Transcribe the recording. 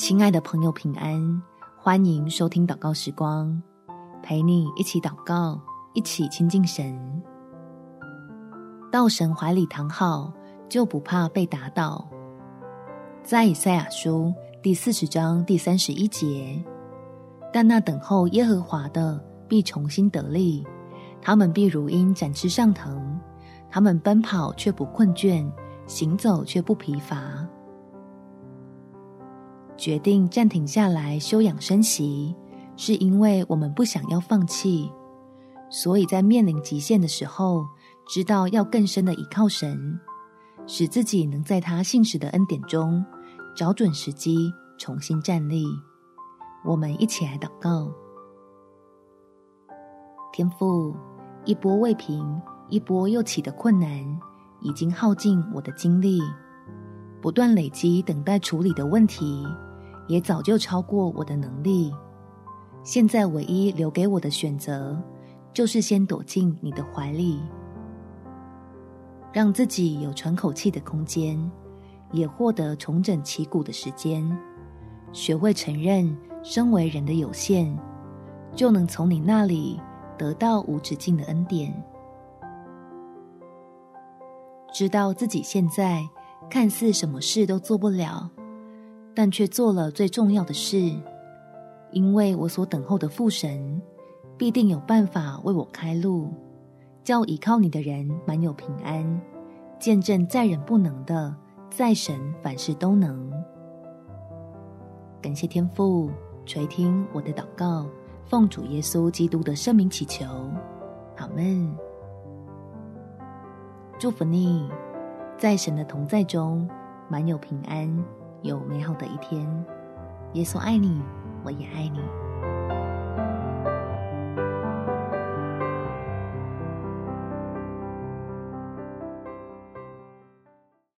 亲爱的朋友，平安！欢迎收听祷告时光，陪你一起祷告，一起亲近神。到神怀里躺好，就不怕被打倒。在以赛亚书第四十章第三十一节，但那等候耶和华的必重新得力，他们必如鹰展翅上腾，他们奔跑却不困倦，行走却不疲乏。决定暂停下来休养生息，是因为我们不想要放弃，所以在面临极限的时候，知道要更深的依靠神，使自己能在他信实的恩典中找准时机重新站立。我们一起来祷告：天父，一波未平，一波又起的困难，已经耗尽我的精力，不断累积等待处理的问题。也早就超过我的能力，现在唯一留给我的选择，就是先躲进你的怀里，让自己有喘口气的空间，也获得重整旗鼓的时间，学会承认身为人的有限，就能从你那里得到无止境的恩典，知道自己现在看似什么事都做不了。但却做了最重要的事，因为我所等候的父神必定有办法为我开路，叫依靠你的人满有平安，见证在人不能的，在神凡事都能。感谢天父垂听我的祷告，奉主耶稣基督的圣名祈求，阿们。祝福你，在神的同在中满有平安。有美好的一天，耶稣爱你，我也爱你。